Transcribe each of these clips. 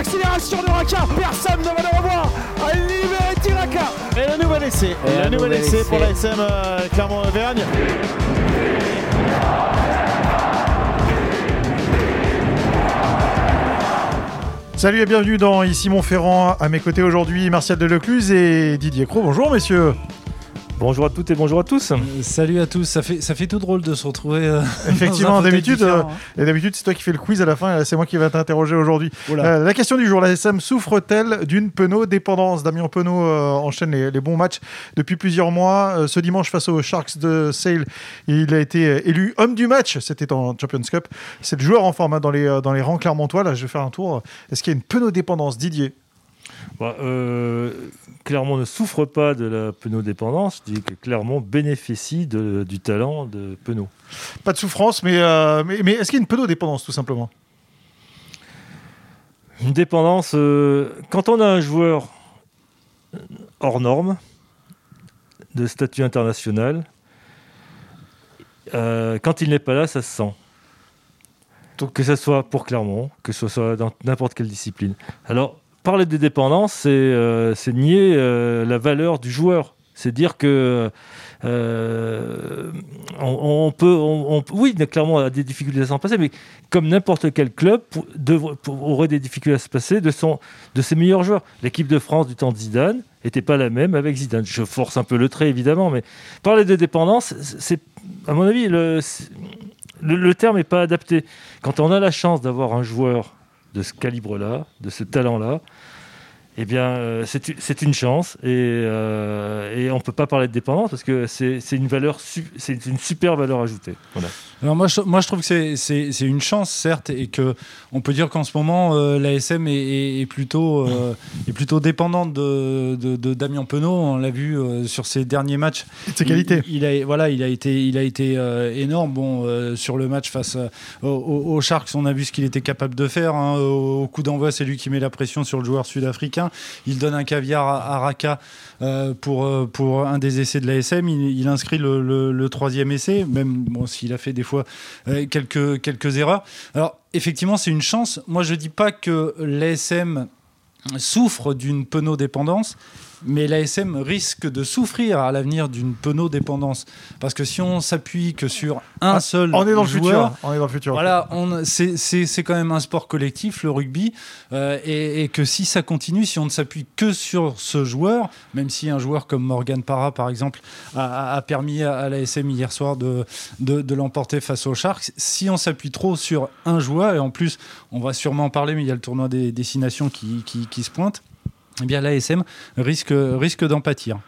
l'accélération de Raka. Personne ne va le revoir. À libérer Tiraka. Et le nouvel essai. Et le nouvel essai pour la SM euh, Clermont-Auvergne. Salut et bienvenue dans Ici Montferrand. À mes côtés aujourd'hui, Martial Delecluse et Didier Cro. Bonjour messieurs. Bonjour à toutes et bonjour à tous. Euh, salut à tous. Ça fait, ça fait tout drôle de se retrouver. Euh, Effectivement, d'habitude, euh, et d'habitude, c'est toi qui fais le quiz à la fin. C'est moi qui vais t'interroger aujourd'hui. la question du jour la SM souffre-t-elle d'une Penaud-dépendance Damien Penaud enchaîne les, bons matchs depuis plusieurs mois. ce dimanche, face aux Sharks de Sale, il a été élu homme du match. C'était en Champions Cup. C'est le joueur en forme hein, dans, les, dans les rangs clermontois. Là, je vais faire un tour. Est-ce qu'il y a une Penaud-dépendance Didier? Bah, euh, Clermont ne souffre pas de la Penaud-dépendance, je dis que Clermont bénéficie du talent de Penaud. Pas de souffrance, mais, euh, mais, est-ce qu'il y a une Penaud-dépendance tout simplement? Une dépendance, euh, quand on a un joueur hors norme, de statut international, quand il n'est pas là, ça se sent. que ce soit pour Clermont, que ce soit dans n'importe quelle discipline. Alors, parler de dépendance, c'est euh, nier euh, la valeur du joueur. C'est dire que euh, on, peut, oui, clairement, a des difficultés à s'en passer, mais comme n'importe quel club aurait des difficultés à se passer de, son, de ses meilleurs joueurs. L'équipe de France du temps de Zidane n'était pas la même avec Zidane. Je force un peu le trait, évidemment, mais parler de dépendance, c'est, à mon avis, le, le, le terme n'est pas adapté. Quand on a la chance d'avoir un joueur de ce calibre-là, de ce talent-là, eh bien, euh, c'est une chance et, euh, et on ne peut pas parler de dépendance parce que c'est une valeur, c'est une super valeur ajoutée. Alors moi, je, moi, je trouve que c'est une chance, certes, et que on peut dire qu'en ce moment, euh, l'ASM est, est, plutôt, est plutôt dépendante de, de, Damien Penaud. On l'a vu sur ses derniers matchs. De ses qualités. Il, a, voilà, il a été, il a été énorme. Bon, sur le match face aux, Sharks, on a vu ce qu'il était capable de faire. Hein. Au, au coup d'envoi, c'est lui qui met la pression sur le joueur sud-africain. Il donne un caviar à, Raka euh, pour, euh, pour un des essais de l'ASM. Il, inscrit le, troisième essai, même s'il a fait des fois euh, quelques, quelques erreurs. Alors, effectivement, c'est une chance. Moi, je ne dis pas que l'ASM souffre d'une penodépendance, mais l'ASM risque de souffrir à l'avenir d'une penodépendance. Parce que si on s'appuie que sur un ah, seul on est dans joueur, le futur. On est dans le futur. Voilà, c'est quand même un sport collectif, le rugby, euh, et, que si ça continue, si on ne s'appuie que sur ce joueur, même si un joueur comme Morgan Parra, par exemple, a, permis à, l'ASM hier soir de, de, l'emporter face aux Sharks, si on s'appuie trop sur un joueur, et en plus, on va sûrement en parler, mais il y a le tournoi des destinations qui, qui, qui se pointe, eh bien l'ASM risque, risque d'en pâtir.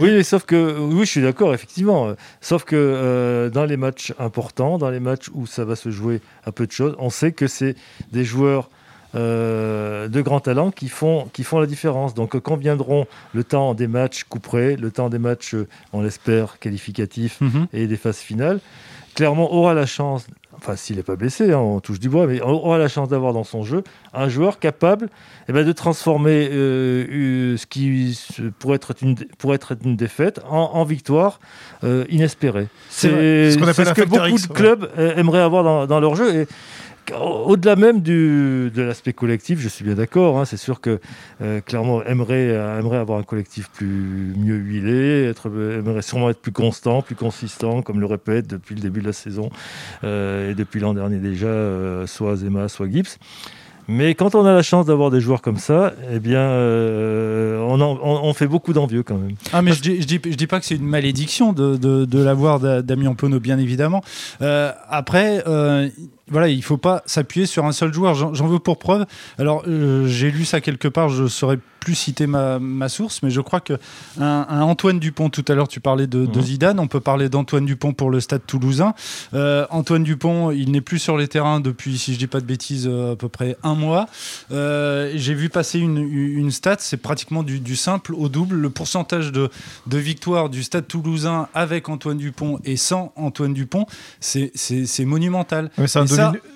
oui, sauf que oui, je suis d'accord, effectivement. Sauf que euh, dans les matchs importants, dans les matchs où ça va se jouer à peu de choses, on sait que c'est des joueurs euh, de grands talents qui font, qui font la différence. Donc quand viendront le temps des matchs couperés, le temps des matchs, on l'espère, qualificatifs mhm. et des phases finales, clairement aura la chance enfin s'il n'est pas blessé, hein, on touche du bois, mais on aura la chance d'avoir dans son jeu un joueur capable eh ben, de transformer euh, ce qui pourrait être une, pourrait être une défaite en, victoire euh, inespérée. C'est ce, que beaucoup de clubs euh, aimeraient avoir dans, dans leur jeu. Et au-delà même de l'aspect collectif, je suis bien d'accord. Hein, c'est sûr que euh, clairement aimerait, aimerait avoir un collectif plus mieux huilé, être, aimerait sûrement être plus constant, plus consistant, comme le répète depuis le début de la saison euh, et depuis l'an dernier déjà, euh, soit Zema, soit Gibbs. Mais quand on a la chance d'avoir des joueurs comme ça, eh bien, euh, on, fait beaucoup d'envieux quand même. Ah, mais je dis, je dis, pas que c'est une malédiction de, de, de l'avoir Damien Pono, bien évidemment. Euh, après, euh, voilà, il faut pas s'appuyer sur un seul joueur. J'en veux pour preuve. Alors, j'ai lu ça quelque part, je saurais plus citer ma, ma, source, mais je crois que un, Antoine Dupont, tout à l'heure tu parlais de, de, Zidane, on peut parler d'Antoine Dupont pour le stade toulousain. Antoine Dupont, il n'est plus sur les terrains depuis, si je dis pas de bêtises, à peu près un mois. Euh, j'ai vu passer une, une stat, c'est pratiquement du, simple au double. Le pourcentage de, de victoire du Stade toulousain avec Antoine Dupont et sans Antoine Dupont, c'est monumental. c'est un, so,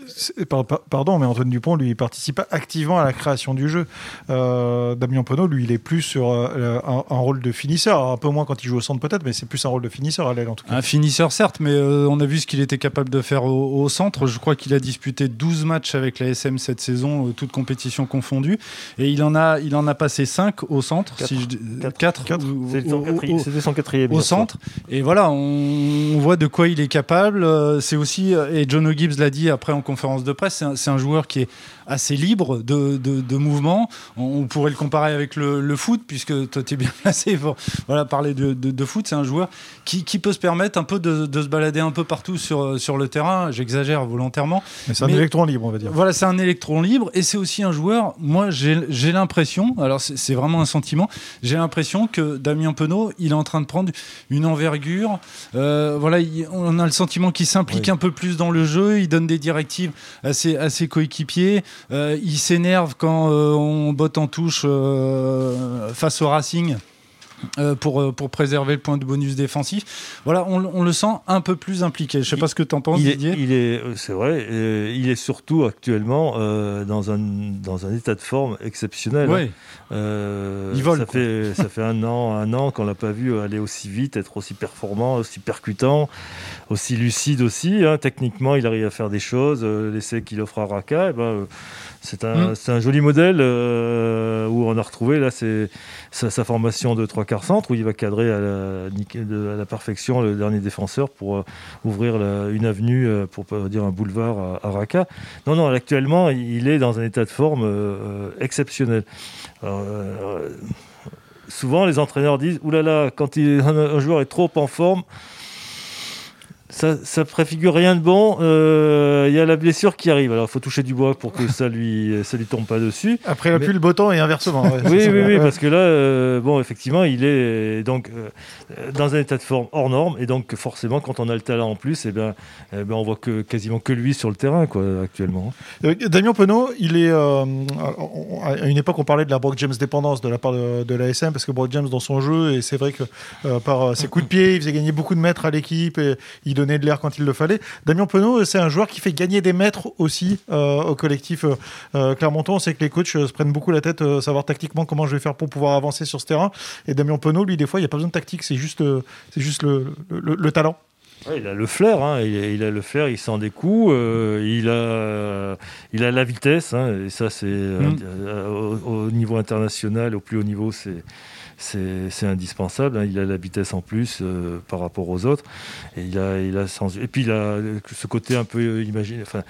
pardon, mais Antoine Dupont, lui, il participe activement à la création du jeu. Damien Penaud, lui, il est plus sur un, rôle de finisseur. un peu moins quand il joue au centre peut-être, mais c'est plus un rôle de finisseur à l'aile en tout cas. Un finisseur certes, mais on a vu ce qu'il était capable de faire au, centre. Je crois qu'il a disputé 12 matchs avec la SM cette saison, toutes compétitions confondues, et il en a, il en a passé 5 au centre. 4, si je, 4, 4 C'était son quatrième. Au centre. Et voilà, on, voit de quoi il est capable. Euh, c'est aussi, et John O'Gibbs l'a dit après en conférence de presse, c'est un, joueur qui est assez libre de, de, mouvement. On, pourrait le comparer avec le, foot, puisque toi, tu es bien placé pour voilà, parler de, de foot. C'est un joueur qui, qui, peut se permettre un peu de, se balader un peu partout sur, sur le terrain. J'exagère volontairement. Mais c'est un électron libre, on va dire. Voilà, c'est un électron libre. Et c'est aussi un joueur, moi, j'ai l'impression, alors c'est vraiment un sentiment, j'ai l'impression que Damien Penaud, il est en train de prendre une envergure. Euh, voilà, on a le sentiment qu'il s'implique un peu plus dans le jeu, il donne des directives à ses, à ses coéquipiers. Euh, il s'énerve quand euh, on botte en touche euh, face au Racing. Euh, pour, euh, pour préserver le point de bonus défensif. Voilà, on, on le sent un peu plus impliqué. Je ne sais pas ce que tu en penses, il Didier. il est, euh, c'est vrai, il est surtout actuellement dans, un, dans un état de forme exceptionnel. Oui. il vole. Ça fait, ça fait un an, un an qu'on l'a pas vu aller aussi vite, être aussi performant, aussi percutant, aussi lucide aussi. Hein. Techniquement, il arrive à faire des choses. L'essai qu'il offre à Raka, eh ben, c'est un, un, joli modèle où on a retrouvé là, c'est sa, sa formation de trois quarts centre où il va cadrer à la, à la perfection le dernier défenseur pour euh, ouvrir une avenue, euh, pour pas dire un boulevard à, Raqqa. Non, non, actuellement, il est dans un état de forme euh, exceptionnel. souvent, les entraîneurs disent oulala, quand un joueur est trop en forme, ça, ça préfigure rien de bon. Il euh, y a la blessure qui arrive. Alors, il faut toucher du bois pour que ça lui, ça lui tombe pas dessus. Après, il a plus le beau temps et inversement. oui, oui, oui, parce que là, euh, bon, effectivement, il est donc euh, dans un état de forme hors norme, et donc forcément, quand on a le talent en plus, et eh ben, eh ben, on voit que quasiment que lui sur le terrain, quoi, actuellement. Damien Penaud, il est à une époque, on parlait de la Brock James dépendance de la part de, de l'ASM, parce que Brock James dans son jeu, et c'est vrai que par ses coups de pied, il faisait gagner beaucoup de mètres à l'équipe et il donner de l'air quand il le fallait. Damien Penaud, c'est un joueur qui fait gagner des mètres aussi euh, au collectif euh, euh, Clermonton. On sait que les coachs se prennent beaucoup la tête, savoir tactiquement comment je vais faire pour pouvoir avancer sur ce terrain. Et Damien Penaud, lui, des fois, il n'y a pas besoin de tactique, c'est juste, juste le, le, talent. Il a le flair, hein. il, a, le flair, il sent des coups, il, a, il a la vitesse, hein. et ça c'est mm. au, niveau international, au plus haut niveau, c'est c'est indispensable. Hein. Il a la vitesse en plus euh, par rapport aux autres. Et, il a, il a et puis il a ce côté un peu euh, imagine, enfin,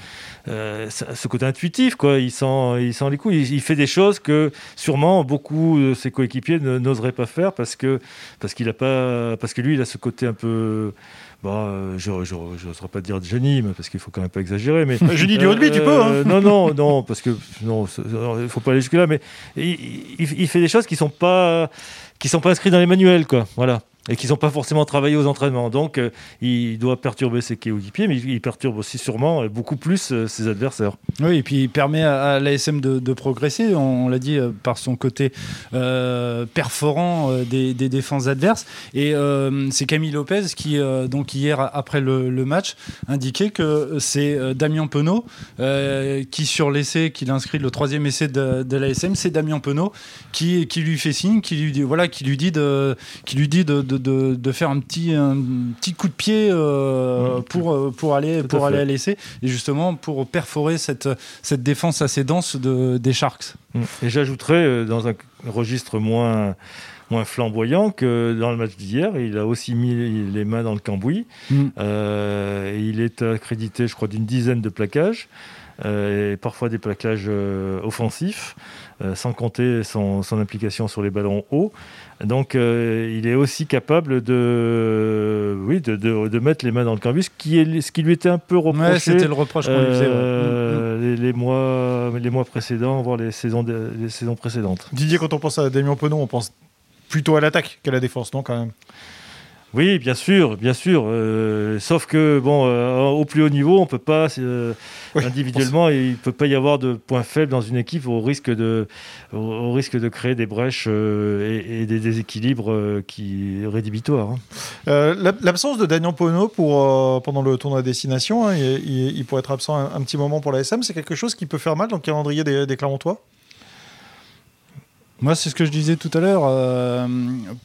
euh, ce côté intuitif. Quoi. Il, sent, il sent les coups. Il, fait des choses que sûrement beaucoup de ses coéquipiers n'oseraient pas faire parce que, parce, qu'il a pas, parce que lui, il a ce côté un peu bah, je n'oserais pas dire de génie, parce qu'il faut quand même pas exagérer. Mais génie du rugby, tu peux. Hein. non, non, non, parce que non, il faut pas aller jusque là. Mais il, il, fait des choses qui sont pas qui sont pas inscrites dans les manuels, quoi. Voilà et qui n'ont pas forcément travaillé aux entraînements. Donc, euh, il doit perturber ses coéquipiers, mais il perturbe aussi sûrement euh, beaucoup plus euh, ses adversaires. Oui, et puis il permet à, l'ASM de, progresser, on, l'a dit, par son côté perforant des, défenses adverses. Et c'est Camille Lopez qui, donc hier, après le, match, indiquait que c'est Damien Penaud qui, sur l'essai qu'il inscrit, le troisième essai de, l'ASM, c'est Damien Penaud qui, qui lui fait signe, qui lui dit, voilà, qui lui dit qui lui dit de, faire un petit, un petit coup de pied euh, pour, euh, pour aller, pour aller à l'essai et justement pour perforer cette, cette défense assez dense de, des Sharks. Mm. Et j'ajouterais euh, dans un registre moins moins flamboyant que dans le match d'hier. Il a aussi mis les mains dans le cambouis. Mm. il est accrédité, je crois, d'une dizaine de plaquages. Et parfois des plaquages offensifs, sans compter son, son, implication sur les ballons hauts. Donc, euh, il est aussi capable de, oui, de, de, mettre les mains dans le cambus, ce qui, est, ce qui lui était un peu reproché. c'était le reproche qu'on lui faisait. Euh, mm, mm. les, mois, les mois précédents, voire les saisons, les saisons précédentes. Didier, quand on pense à Damien Penon, on pense plutôt à l'attaque qu'à la défense, non, quand même? Oui, bien sûr, bien sûr. Euh, sauf que bon, euh, au plus haut niveau, on peut pas euh, individuellement, il peut pas y avoir de points faibles dans une équipe au risque de, au, risque de créer des brèches et, des déséquilibres qui rédhibitoires. Hein. L'absence de Daniel Pono pour pendant le tournoi à destination, hein, il, pourrait être absent un, petit moment pour la SM. C'est quelque chose qui peut faire mal dans le calendrier des, des Clermontois? Moi, c'est ce que je disais tout à l'heure. Euh,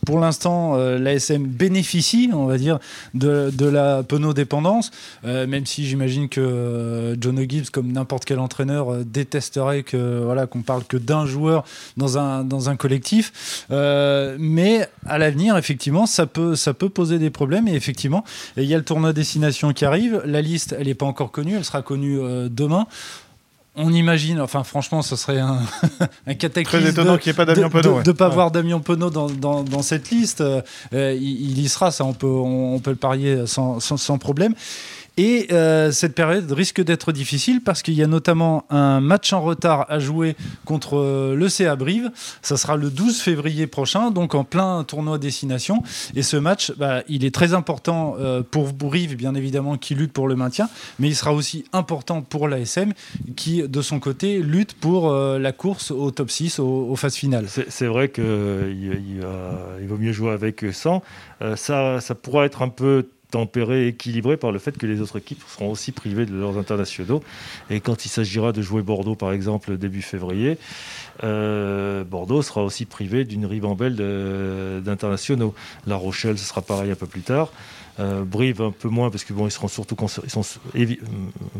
pour l'instant, euh, l'ASM bénéficie, on va dire, de, la penodépendance, euh, même si j'imagine que John Gibbs, comme n'importe quel entraîneur, détesterait que voilà qu'on parle que d'un joueur dans un, dans un collectif. mais à l'avenir, effectivement, ça peut, ça peut poser des problèmes. Et effectivement, il y a le tournoi destination qui arrive. La liste, elle n'est pas encore connue. Elle sera connue demain on imagine, enfin franchement, ce serait un, un cataclysme. Très étonnant qu'il n'y ait pas Damien Penaud. De ne pas voir Damien Penaud dans, cette liste. Euh, il, y sera, ça on peut, on, peut le parier sans, sans problème. Et euh, cette période risque d'être difficile parce qu'il y a notamment un match en retard à jouer contre euh, le CA Brive. Ça sera le 12 février prochain, donc en plein tournoi destination. Et ce match, bah, il est très important euh, pour Brive, bien évidemment, qui lutte pour le maintien, mais il sera aussi important pour l'ASM, qui, de son côté, lutte pour la course au top 6, aux, phases finales. C'est vrai qu'il il, vaut mieux jouer avec 100. ça, ça pourra être un peu tempéré, équilibré par le fait que les autres équipes seront aussi privées de leurs internationaux. Et quand il s'agira de jouer Bordeaux, par exemple, début février, euh, Bordeaux sera aussi privé d'une ribambelle d'internationaux. La Rochelle, ce sera pareil un peu plus tard. Euh, Brive un peu moins parce que bon ils seront surtout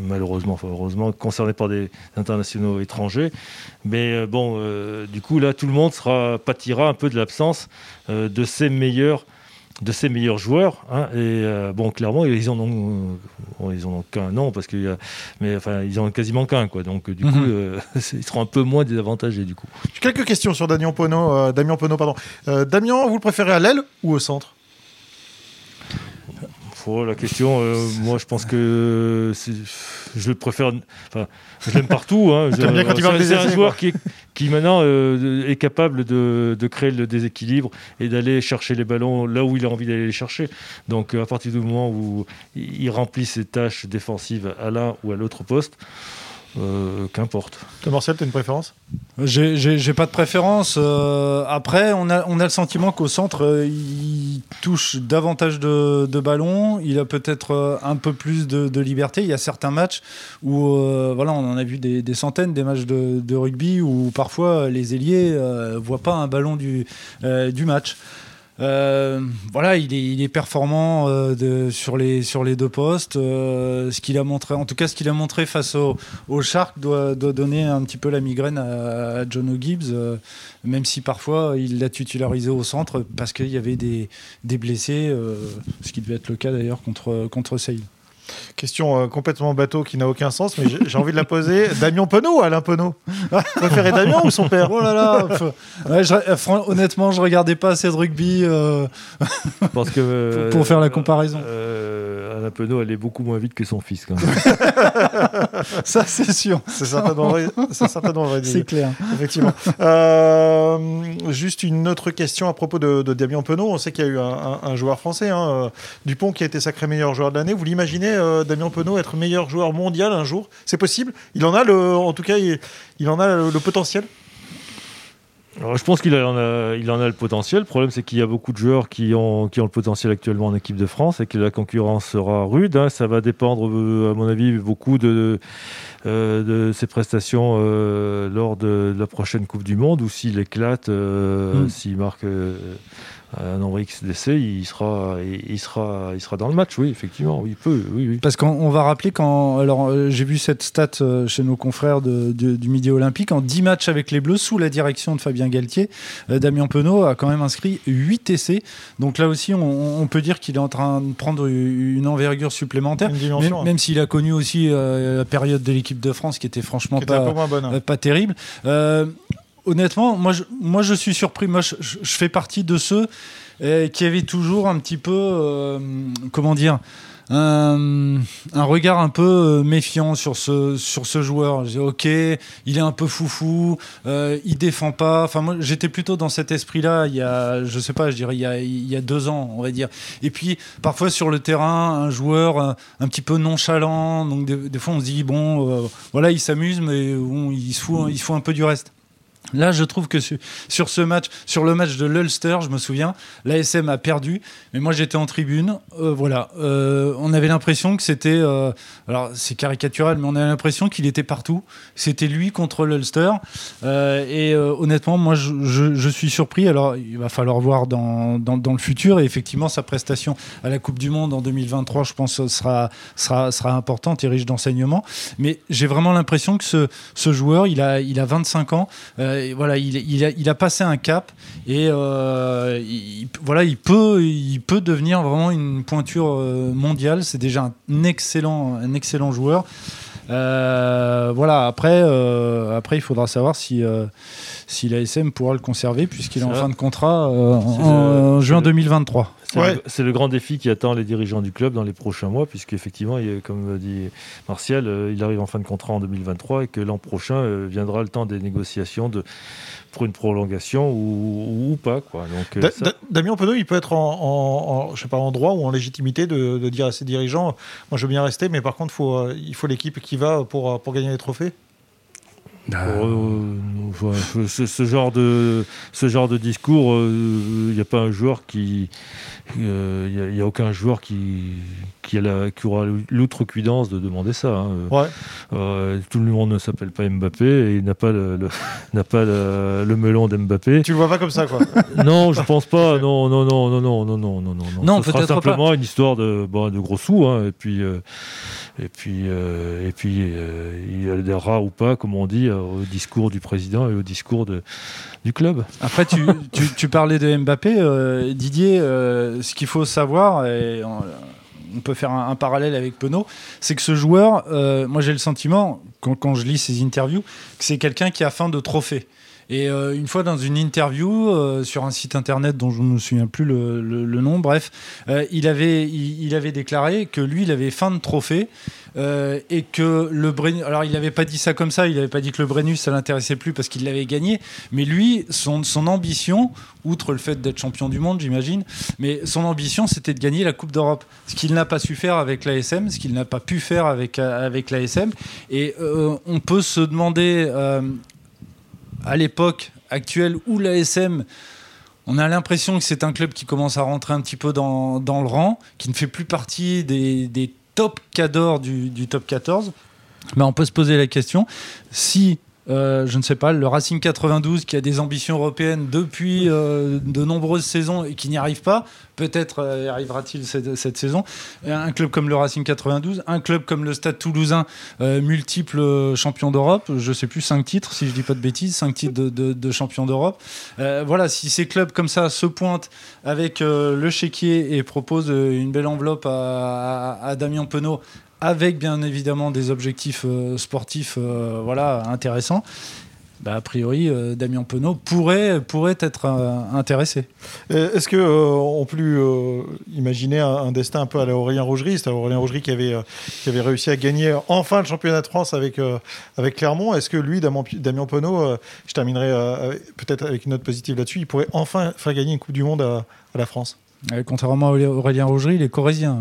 malheureusement heureusement concernés par des internationaux étrangers mais euh, bon du coup là tout le monde pâtira un peu de l'absence de ses meilleurs de ses meilleurs joueurs. Hein, et euh, bon, clairement, ils en ont, ils en ont qu'un, non, parce que, mais enfin, ils en ont quasiment qu'un, quoi. Donc, du coup, mhm. euh, ils seront un peu moins désavantagés, du coup. Quelques questions sur Damien Pono. Euh, Damien Pono, pardon. Damien, vous le préférez à l'aile ou au centre? La question, euh, moi je pense que je préfère. Enfin, je l'aime partout. Hein. C'est un joueur qui, qui maintenant euh, est capable de, de, créer le déséquilibre et d'aller chercher les ballons là où il a envie d'aller les chercher. Donc à partir du moment où il remplit ses tâches défensives à l'un ou à l'autre poste, euh, qu'importe. Toi, Marcel, tu as une préférence? J'ai pas de préférence. Euh, après, on a, on a le sentiment qu'au centre, euh, il touche davantage de, ballons. Il a peut-être un peu plus de, liberté. Il y a certains matchs où, voilà, on en a vu des, centaines, des matchs de, rugby où parfois les ailiers ne voient pas un ballon du, du match. Euh, voilà, il est, performant euh, sur, les, deux postes. Euh, ce qu'il a montré, en tout cas, ce qu'il a montré face au, au Shark doit, donner un petit peu la migraine à, John O'Gibbs, même si parfois il l'a titularisé au centre parce qu'il y avait des, des blessés, ce qui devait être le cas d'ailleurs contre, contre Sale. Question euh, complètement bateau qui n'a aucun sens, mais j'ai envie de la poser. Damien Penaud ou Alain Penaud Préférez Damien ou son père? Oh là là euh, Honnêtement, je regardais pas assez de rugby euh, Parce que, pour, faire la comparaison. Alain Penaud allait beaucoup moins vite que son fils, quand même. Ça, c'est sûr. C'est certainement vrai. C'est clair. Effectivement. juste une autre question à propos de, Damien Penaud. On sait qu'il y a eu un, joueur français, hein, Dupont, qui a été sacré meilleur joueur de l'année. Vous l'imaginez euh, Damien Penaud être meilleur joueur mondial un jour C'est possible Il en a le, en tout cas, il, en a le, potentiel. je pense qu'il en a, il en a le potentiel. Le problème, c'est qu'il y a beaucoup de joueurs qui ont, qui ont le potentiel actuellement en équipe de France et que la concurrence sera rude. Hein. Ça va dépendre, euh, à mon avis, beaucoup de, euh, de ses prestations lors de, la prochaine Coupe du Monde ou s'il éclate, hmm. s'il marque un nombre XDC, il sera, il, sera, il sera dans le match, oui, effectivement, oui, il peut, oui, oui. Parce qu'on va rappeler quand, alors euh, j'ai vu cette stat euh, chez nos confrères du Midi Olympique, en 10 matchs avec les Bleus, sous la direction de Fabien Galtier, euh, Damien Penaud a quand même inscrit 8 essais. Donc là aussi, on, peut dire qu'il est en train de prendre une envergure supplémentaire, hein. même, s'il a connu aussi la période de l'équipe de France qui était franchement pas, hein. pas terrible honnêtement, moi je, je suis surpris. Moi je, fais partie de ceux euh, qui avaient toujours un petit peu, euh, comment dire, un, regard un peu méfiant sur ce, joueur. J'ai ok, il est un peu foufou, il défend pas. Enfin, moi, j'étais plutôt dans cet esprit-là il y a, je sais pas, je dirais il y a, deux ans, on va dire. Et puis, parfois sur le terrain, un joueur un, petit peu nonchalant. Donc, des, fois, on se dit, bon, voilà, il s'amuse, mais il, se il se fout un peu du reste. Là, je trouve que sur, ce match, sur le match de l'Ulster, je me souviens, l'ASM a perdu, mais moi j'étais en tribune. Euh, voilà, euh, on avait l'impression que c'était, euh, alors c'est caricatural, mais on avait l'impression qu'il était partout. C'était lui contre l'Ulster. et honnêtement, moi je, suis surpris. Alors il va falloir voir dans, le futur. Et effectivement, sa prestation à la Coupe du Monde en 2023, je pense, sera, sera, sera importante et riche d'enseignements. Mais j'ai vraiment l'impression que ce, ce, joueur, il a, il a 25 ans voilà, il, a, passé un cap et euh, il, voilà, il peut, devenir vraiment une pointure euh, mondiale. C'est déjà un excellent, joueur. Euh, voilà, après, il faudra savoir si, si l'ASM pourra le conserver, puisqu'il est, en fin de contrat en, juin 2023. C'est le, grand défi qui attend les dirigeants du club dans les prochains mois, puisqu'effectivement, comme dit Martial, euh, il arrive en fin de contrat en 2023 et que l'an prochain euh, viendra le temps des négociations de, pour une prolongation ou, pas. Quoi. Donc, euh, Damien Penaud, il peut être en, je sais pas, en droit ou en légitimité de, dire à ses dirigeants Moi, je veux bien rester, mais par contre, faut, il faut l'équipe qui va pour, pour gagner les trophées ah. Oh, euh, ce, ce, genre de, ce genre de discours, euh, il euh, n'y a pas un joueur qui. Euh, il euh, n'y a, a, aucun joueur qui, qui, a la, qui aura l'outrecuidance de demander ça. Hein. Ouais. tout le monde ne s'appelle pas Mbappé et il n'a pas, le, le pas le, le melon d'Mbappé. Tu le vois pas comme ça, quoi Non, je pense pas. Non, non, non, non, non, non, non, non. Non, non peut-être simplement pas. une histoire de, bon, de gros sous. Hein, et puis et puis, et puis il adhérera ou pas, comme on dit, au discours du président et au discours du club. Après, tu, tu, parlais de Mbappé, euh, Didier. Euh, ce qu'il faut savoir, et on, peut faire un, parallèle avec Penaud, c'est que ce joueur, euh, moi j'ai le sentiment, quand, quand, je lis ses interviews, que c'est quelqu'un qui a faim de trophée. Et une fois dans une interview sur un site internet dont je ne me souviens plus le, nom, bref, il, avait, il, avait déclaré que lui, il avait faim de trophée euh, et que le alors il n'avait pas dit ça comme ça, il n'avait pas dit que le Brennus ça l'intéressait plus parce qu'il l'avait gagné, mais lui, son, son ambition, outre le fait d'être champion du monde, j'imagine, mais son ambition c'était de gagner la Coupe d'Europe, ce qu'il n'a pas su faire avec l'ASM, ce qu'il n'a pas pu faire avec, euh, avec l'ASM, et euh, on peut se demander à l'époque actuelle où l'ASM on a l'impression que c'est un club qui commence à rentrer un petit peu dans, le rang, qui ne fait plus partie des, des top cadors du, du top 14. Mais on peut se poser la question si euh, je ne sais pas, le Racing 92 qui a des ambitions européennes depuis euh, de nombreuses saisons et qui n'y arrive pas, peut-être euh, arrivera-t-il cette, saison. Un club comme le Racing 92, un club comme le Stade Toulousain, multiple champion d'Europe, je ne sais plus, cinq titres, si je ne dis pas de bêtises, cinq titres de, champion d'Europe. voilà, si ces clubs comme ça se pointent avec le chéquier et proposent une belle enveloppe à, à Damien Penaud avec bien évidemment des objectifs euh, sportifs euh, voilà, intéressants. Bah, a priori, euh, Damien Penaud pourrait, pourrait être intéressé. Est-ce que on peut imaginer un, destin un peu à l'Aurélien Rougerie C'est Aurélien Rougerie qui avait, qui avait réussi à gagner enfin le championnat de France avec, avec Clermont. Est-ce que lui, Damien, Damien Penaud, je terminerai peut-être avec une note positive là-dessus, il pourrait enfin faire gagner une Coupe du Monde à, la France? Contrairement à Aurélien Rougerie, il est corésien.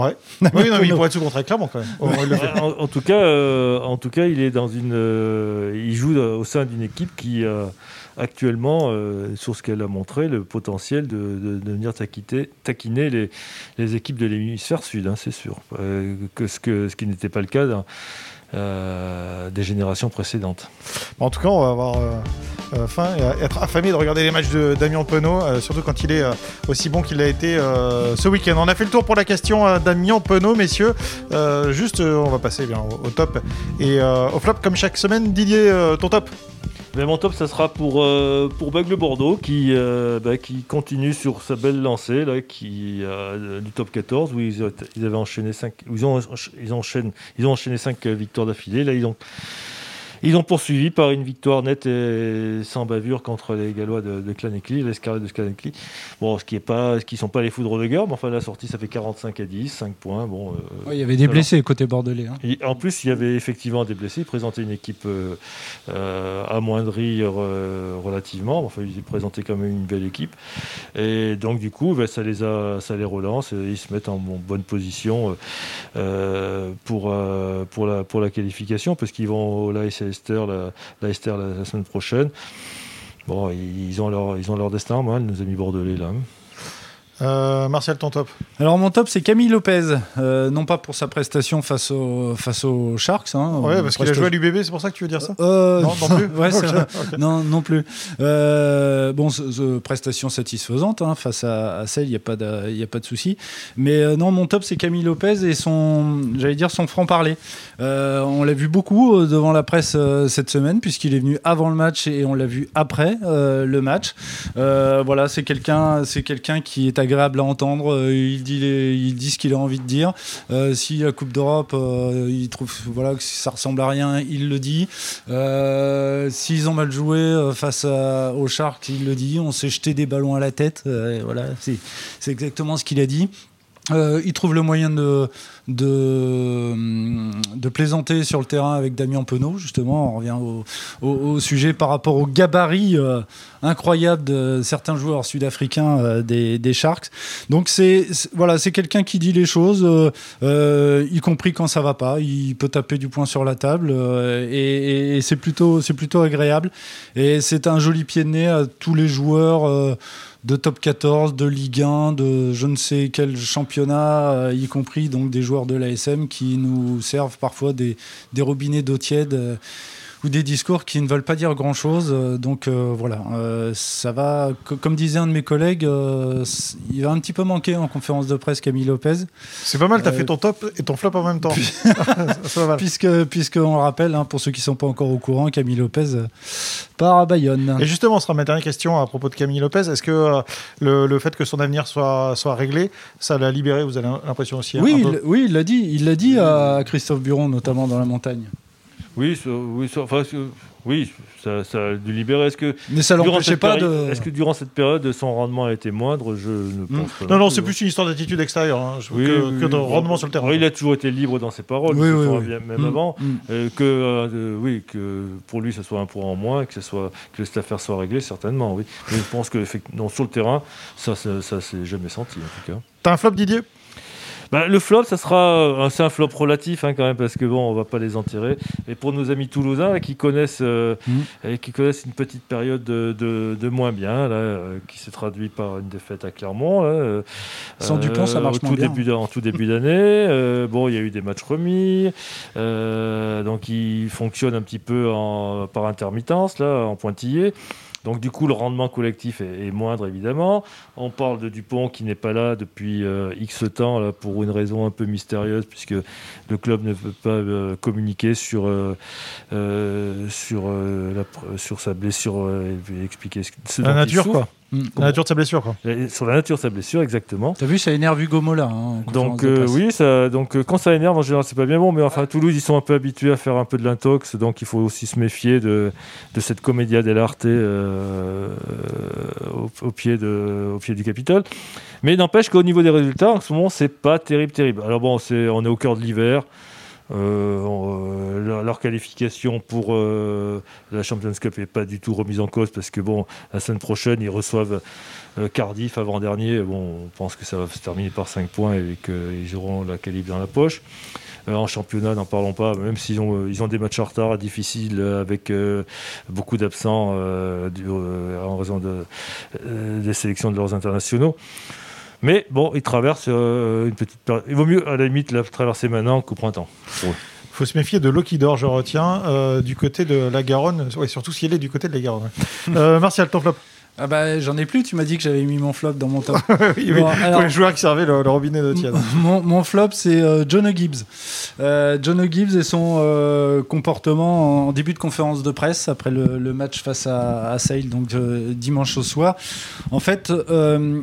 Ouais. oui, non, mais il pourrait être sous contrat clairement quand même. en, tout cas, euh, en tout cas, il est dans une, euh, il joue au sein d'une équipe qui a actuellement, euh, sur ce qu'elle a montré, le potentiel de, de, venir taquiner les, les, équipes de l'hémisphère sud, hein, c'est sûr. que ce, que, ce qui n'était pas le cas dans, euh, des générations précédentes. En tout cas, on va avoir euh, euh, faim et être affamé de regarder les matchs de Damien Penaud, surtout quand il est aussi bon qu'il l'a été ce week-end. On a fait le tour pour la question Damien Penaud, messieurs. juste, on va passer au, au, top et au flop comme chaque semaine. Didier, ton top mais mon top, ça sera pour, euh, pour Bagle Bordeaux qui, euh, bah, qui continue sur sa belle lancée là, qui, euh, du top 14 où ils, avaient enchaîné 5 ils ont, ils ont enchaîné 5 victoires d'affilée. Là, ils ont, Ils ont poursuivi par une victoire nette et sans bavure contre les Gallois de, de Clanecly, les Scarlets de Clanecly. Bon, ce qui est pas, ce qui sont pas les foudres de guerre, mais enfin la sortie ça fait 45 à 10, 5 points. Bon, il y avait des blessés côté bordelais. Hein. en plus, il y avait effectivement des blessés. Ils présentaient une équipe amoindrie relativement. Enfin, ils présentaient quand même une belle équipe. Et donc du coup, ben, ça les a, ça les relance. Et ils se mettent en, bonne position pour pour la pour la qualification parce qu'ils vont au l'AS Esther la, la, la, semaine prochaine. Bon, ils ont leur, ils ont leur destin, moi, nos amis bordelais là. Euh, Martial, ton top Alors mon top c'est Camille Lopez, euh, non pas pour sa prestation face, au, face aux Sharks. Hein, ouais, parce qu'il a joué à l'UBB, c'est pour ça que tu veux dire ça euh, Non, non plus. ouais, Non, non plus. bon, prestation satisfaisante hein, face à, celle, il n'y a pas de, y a pas de souci. Mais non, mon top c'est Camille Lopez et son, j'allais dire son franc parler. on l'a vu beaucoup devant la presse cette semaine puisqu'il est venu avant le match et on l'a vu après le match. voilà, c'est quelqu'un, c'est quelqu'un qui est agréable agréable à entendre. Euh, il dit, ce qu'il a envie de dire. Euh, si la Coupe d'Europe, euh, il trouve voilà, que ça ressemble à rien, il le dit. S'ils ont mal joué face aux Sharks, il le dit. On s'est jeté des ballons à la tête. voilà, c'est exactement ce qu'il a dit. Il trouve le moyen de, de, plaisanter sur le terrain avec Damien Penaud, justement. On revient au, sujet par rapport au gabarit euh, incroyable de certains joueurs sud-africains euh, des, Sharks. Donc, c'est voilà, quelqu'un qui dit les choses, y compris quand ça va pas. Il peut taper du poing sur la table et, et c'est plutôt, plutôt agréable. Et c'est un joli pied de nez à tous les joueurs de top 14, de Ligue 1, de je ne sais quel championnat, euh, y compris donc des joueurs de l'ASM qui nous servent parfois des, robinets d'eau tiède. Euh, ou des discours qui ne veulent pas dire grand-chose. Euh, donc euh, voilà, euh, ça va, comme disait un de mes collègues, il va un petit peu manquer en conférence de presse Camille Lopez. C'est pas mal, tu as fait ton top et ton flop en même temps. puisque, puisque on le rappelle, hein, pour ceux qui ne sont pas encore au courant, Camille Lopez part à Bayonne. Et justement, ce sera ma dernière question à propos de Camille Lopez. Est-ce que le, le, fait que son avenir soit, soit réglé, ça l'a libéré Vous avez l'impression aussi Oui, il, oui, il l'a dit. Il l'a dit à Christophe Buron, notamment dans la montagne. Oui, oui, enfin, oui, ça, ça a dû libérer. Est-ce que mais ça l'empêchait pas de. Est-ce que durant cette période, son rendement a été moindre? Je ne pense hmm. pas. Non, non, c'est plus une histoire d'attitude extérieure hein, que, de rendement sur le terrain. il a toujours été libre dans ses paroles, même hmm. avant. Hmm. Euh, que euh, oui, que pour lui, ce soit un point en moins, que ce soit que cette affaire soit réglée, certainement. Oui, mais je pense que non, sur le terrain, ça, ça, ça s'est jamais senti en tout cas. T'as un flop, Didier? Bah, le flop, ça sera, c'est un flop relatif hein, quand même parce que bon, on va pas les enterrer. Mais pour nos amis toulousains qui connaissent, euh, mm. et qui connaissent une petite période de, de, moins bien, là, euh, qui s'est traduit par une défaite à Clermont. Là, euh, Sans Dupont, ça marche moins bien. Début, en tout début d'année. bon, il y a eu des matchs remis, donc ils fonctionnent un petit peu en, par intermittence là, en pointillé. Donc du coup, le rendement collectif est, moindre, évidemment. On parle de Dupont qui n'est pas là depuis euh, X temps, là, pour une raison un peu mystérieuse, puisque le club ne veut pas euh, communiquer sur, euh, sur, la, sur sa blessure et expliquer ce, la nature, quoi. Mm. La nature de sa blessure, quoi. Sur la nature de sa blessure, exactement. T'as vu, ça énerve Hugo Mola. Hein, donc euh, oui, ça, donc euh, quand ça énerve, en général, c'est pas bien bon. Mais enfin, à Toulouse, ils sont un peu habitués à faire un peu de l'intox, donc il faut aussi se méfier de, de cette comédia dell'arte euh, au, pied de, au pied du Capitole. Mais n'empêche qu'au niveau des résultats, en ce moment, c'est pas terrible, terrible. Alors bon, c'est, on est au cœur de l'hiver. Euh, leur, qualification pour euh, la Champions Cup n'est pas du tout remise en cause parce que bon, la semaine prochaine, ils reçoivent euh, Cardiff avant-dernier. Bon, on pense que ça va se terminer par 5 points et qu'ils auront la qualif dans la poche. en championnat, n'en parlons pas, même s'ils ont, ils ont des matchs en retard difficiles avec beaucoup d'absents en raison de, des sélections de leurs internationaux. Mais bon, il traverse euh, une petite période. Il vaut mieux, à la limite, la traverser maintenant qu'au printemps. Il faut se méfier de l'eau qui dort, je retiens, euh, du côté de la Garonne. Ouais, surtout si elle est du côté de la Garonne. Euh, Martial, ton flop ah bah, j'en ai plus, tu m'as dit que j'avais mis mon flop dans mon top. oui, joueurs qui servaient le, robinet de tiède. Mon, mon, flop, c'est euh, John Gibbs. Euh, John Gibbs et son euh, comportement en début de conférence de presse après le, match face à, à Sale, donc dimanche au soir. En fait,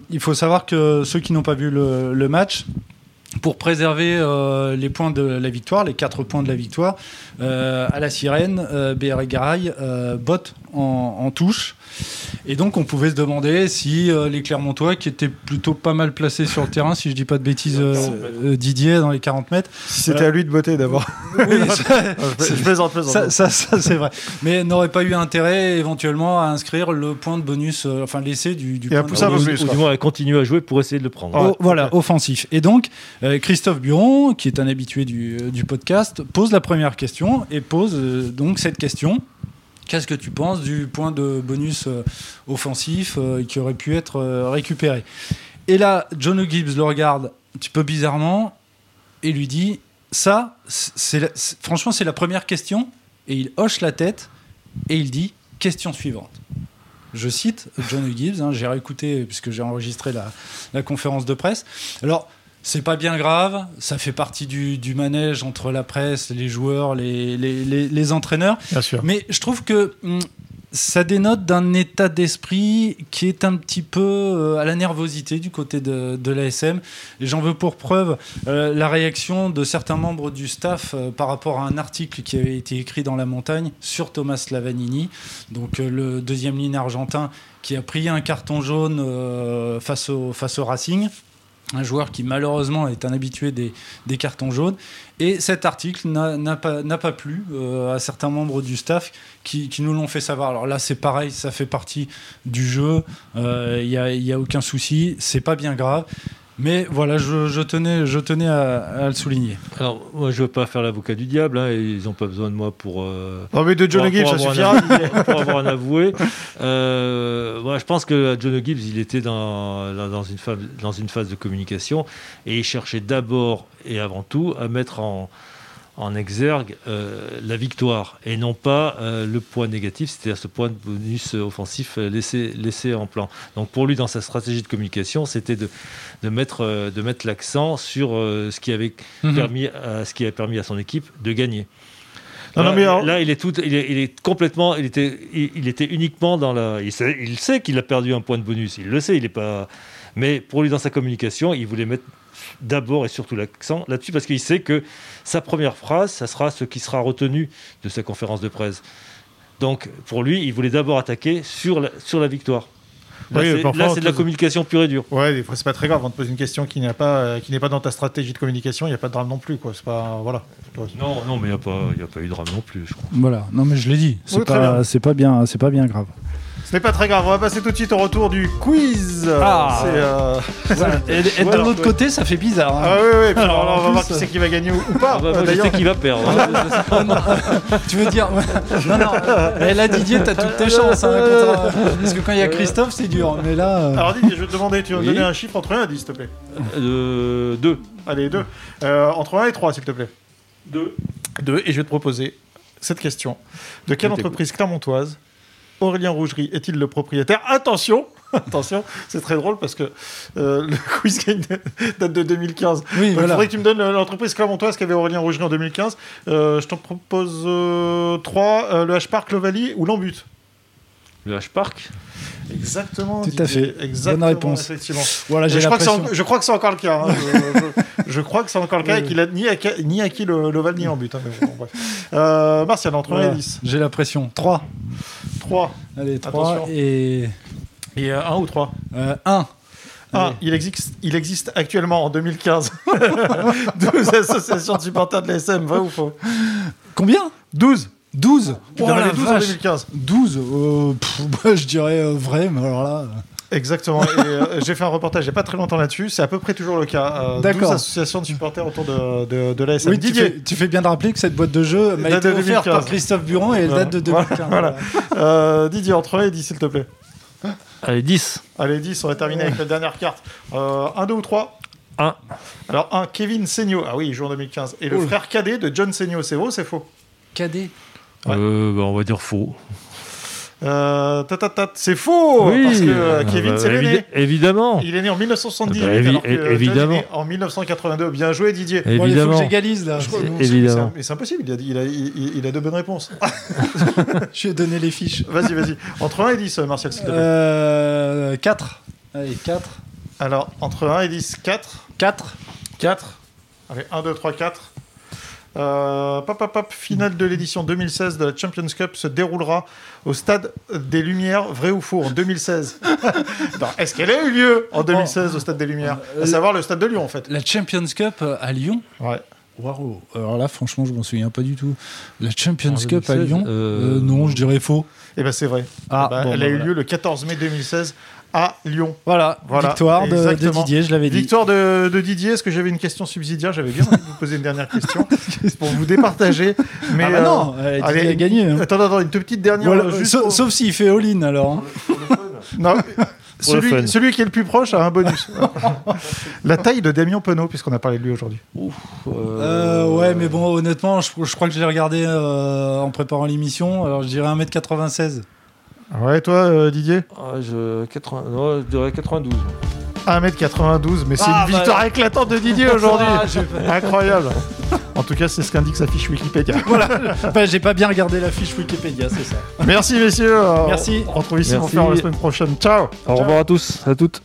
il faut savoir que ceux qui n'ont pas vu le, le match, pour préserver euh, les points de la victoire, les quatre points de la victoire, euh, à la sirène, euh, BR Garay euh, botte en, en, touche. Et donc on pouvait se demander si euh, les Clermontois, qui étaient plutôt pas mal placés sur le terrain, si je dis pas de bêtises, euh, Didier dans les 40 mètres. Si c'était à lui de botter d'abord. Oui, je plaisante, plaisante. Ça, ça, ça c'est vrai. Mais n'aurait pas eu intérêt éventuellement à inscrire le point de bonus, enfin l'essai du, du Et à pousser un peu plus. Ou du moins à continuer à jouer pour essayer de le prendre. Oh, voilà, offensif. Et donc, euh, Christophe Buron, qui est un habitué du, du, podcast, pose la première question et pose euh, donc cette question. Qu'est-ce que tu penses du point de bonus euh, offensif euh, qui aurait pu être euh, récupéré? Et là, John Gibbs le regarde un petit peu bizarrement et lui dit Ça, franchement, c'est la première question. Et il hoche la tête et il dit Question suivante. Je cite John Gibbs, hein, j'ai réécouté puisque j'ai enregistré la, la conférence de presse. Alors, c'est pas bien grave, ça fait partie du, du, manège entre la presse, les joueurs, les, les, les, les entraîneurs. Bien sûr. Mais je trouve que hum, ça dénote d'un état d'esprit qui est un petit peu euh, à la nervosité du côté de, de l'ASM. Et j'en veux pour preuve euh, la réaction de certains membres du staff euh, par rapport à un article qui avait été écrit dans La Montagne sur Thomas Lavanini, donc le deuxième ligne argentin qui a pris un carton jaune face, au, face au Racing un joueur qui malheureusement est un habitué des, cartons jaunes. Et cet article n'a pas, plu euh, à certains membres du staff qui, nous l'ont fait savoir. Alors là, c'est pareil, ça fait partie du jeu, il euh, n'y a, y a, aucun souci, c'est pas bien grave. Mais voilà, je, je, tenais, je tenais à, à, le souligner. Alors, moi, je ne veux pas faire l'avocat du diable, hein, ils n'ont pas besoin de moi pour. Euh, non, mais de John Gibbs, ça suffira. Pour avoir un avoué. Euh, moi, je pense que John Gibbs, il était dans, dans, une phase, dans une phase de communication et il cherchait d'abord et avant tout à mettre en, en exergue euh, la victoire et non pas euh, le point négatif, c'est-à-dire ce point de bonus offensif laissé, laissé en plan. Donc pour lui, dans sa stratégie de communication, c'était de, de mettre, euh, de mettre l'accent sur euh, ce, qui avait Mhm. permis à, ce qui a permis à son équipe de gagner. Non, là, non, mais alors... là, il est tout, il est, il est complètement, il était, il, il, était uniquement dans la. Il sait, il sait qu'il a perdu un point de bonus, il le sait, il est pas. Mais pour lui, dans sa communication, il voulait mettre d'abord et surtout l'accent là-dessus parce qu'il sait que sa première phrase, ça sera ce qui sera retenu de sa conférence de presse. Donc, pour lui, il voulait d'abord attaquer sur la, sur la victoire. Là, oui, c'est de la communication pure et dure. Ouais, des fois, c'est pas très grave. On te pose une question qui n'est pas, euh, qui n'est pas dans ta stratégie de communication, il n'y a pas de drame non plus, quoi. C'est pas, voilà. Non, non, mais il n'y a pas, il a pas eu de drame non plus, je crois. Voilà. Non, mais je l'ai dit. C'est Oui, pas, c'est pas bien, c'est pas bien grave. Ce n'est pas très grave, on va passer tout de suite au retour du quiz. Ah, euh... Et, et de l'autre côté, ça fait bizarre. Hein. Ah oui, oui, puis alors, alors on va voir qui c'est qui va gagner ou, ou pas. Ah bah, je sais qui va perdre. tu veux dire Non, non. Et là, Didier, t'as toutes tes chances. Hein, contre... Parce que quand il y a Christophe, c'est dur. Mais là. Euh... Alors Didier, je vais te demander, tu vas oui. me donner un chiffre entre 1 et 10, s'il te plaît? Euh, 2. Allez, 2. Euh, entre 1 et 3, s'il te plaît. 2. 2. Et je vais te proposer cette question. De quelle entreprise clermontoise Aurélien Rougerie est-il le propriétaire? Attention Attention, c'est très drôle parce que euh, le quiz game date de 2015. Oui, Il voilà. faudrait que tu me donnes l'entreprise clermontoise qu'avait Aurélien Rougerie en 2015. Euh, je t'en propose 3, le H-Park, l'Ovalie ou l'Embut. Le H-Park Exactement. Tout à fait. Exactement, Bonne réponse. Effectivement. Voilà, j'ai je, crois que je crois que c'est encore le cas. Hein. je, crois que c'est encore le cas oui, et qu'il a ni, acquis, ni acquis l'Oval ni en but. Hein, bon, bref. euh, Martial, entre voilà. 1 et 10. J'ai la pression. 3. 3. Allez, 3 Attention. et. Et 1 euh, ou 3 euh, 1. Ah, il existe, il existe actuellement en 2015 12 associations de supporters de l'ASM, vrai ou faux Combien? 12 12 oh, la 12 en 2015 12 euh, pff, bah, Je dirais euh, vrai, mais alors là... Exactement. Et euh, j'ai fait un reportage il n'y a pas très longtemps là-dessus. C'est à peu près toujours le cas. Euh, D'accord. 12 associations de supporters autour de, de, de l'ASM. Oui, tu fais, tu fais, bien de rappeler que cette boîte de jeu m'a été offerte par Christophe Buron et elle date de 2015. Voilà. Euh, Didier, entre 1 et 10, s'il te plaît. Allez, 10. Allez, 10, on va terminer avec la dernière carte. 1, 2 ou 3 1. Alors, 1, Kevin Seigno. Ah oui, il joue en 2015. Et le frère cadet de John Seigno, c'est vrai ou c'est faux? Cadet? Ouais. euh, bah, On va dire faux. Euh, c'est faux oui, parce que euh, Kevin bah, c'est l'aîné. Évidemment. Il est né en 1978 bah, alors que évidemment. Est né en 1982. Bien joué Didier. Évidemment. Bon, il faut que j'égalise là. Je crois, non, évidemment. Mais c'est impossible. Il a, il, a, il, il a, de bonnes réponses. Je lui ai donné les fiches. Vas-y, vas-y. Entre 1 et 10, Martial, s'il te plaît. Euh, 4. Allez, 4. Alors, entre 1 et 10, 4. 4. 4. Allez, 1, 2, 3, 4. Euh, pop, pop, pop, finale de l'édition 2016 de la Champions Cup se déroulera au Stade des Lumières, vrai ou faux, en 2016 Est-ce qu'elle a eu lieu en 2016 au Stade des Lumières? À savoir le Stade de Lyon, en fait. La Champions Cup à Lyon? Ouais. Waouh Alors là, franchement, je m'en souviens pas du tout. La Champions Cup à Lyon? euh, Non, je dirais faux. Eh ben c'est vrai. Ah, eh ben, elle a eu lieu le 14 mai 2016 à Lyon. Voilà, victoire de, Didier, je l'avais dit. Victoire de, Didier, est-ce que j'avais une question subsidiaire? J'avais bien envie de vous poser une dernière question pour vous départager. Mais ah bah non, euh, Didier a gagné. Hein. Attends, attends, une petite dernière. sauf, s'il fait all-in alors. Hein. non, celui, celui, qui est le plus proche a un bonus. La taille de Damien Penaud, puisqu'on a parlé de lui aujourd'hui. Euh, euh... ouais, mais bon, honnêtement, je, crois que je l'ai regardé euh, en préparant l'émission. Alors je dirais 1m96. Ouais, toi, euh, Didier ah, je... 80... je dirais 92. 1m92, mais c'est ah, une bah, victoire éclatante de Didier aujourd'hui. Ah, Incroyable. En tout cas, c'est ce qu'indique sa fiche Wikipédia. voilà. Enfin, j'ai pas bien regardé la fiche Wikipédia, c'est ça. Merci, messieurs. Merci. On se retrouve ici, faire la semaine prochaine. Ciao. Au revoir à tous, à toutes.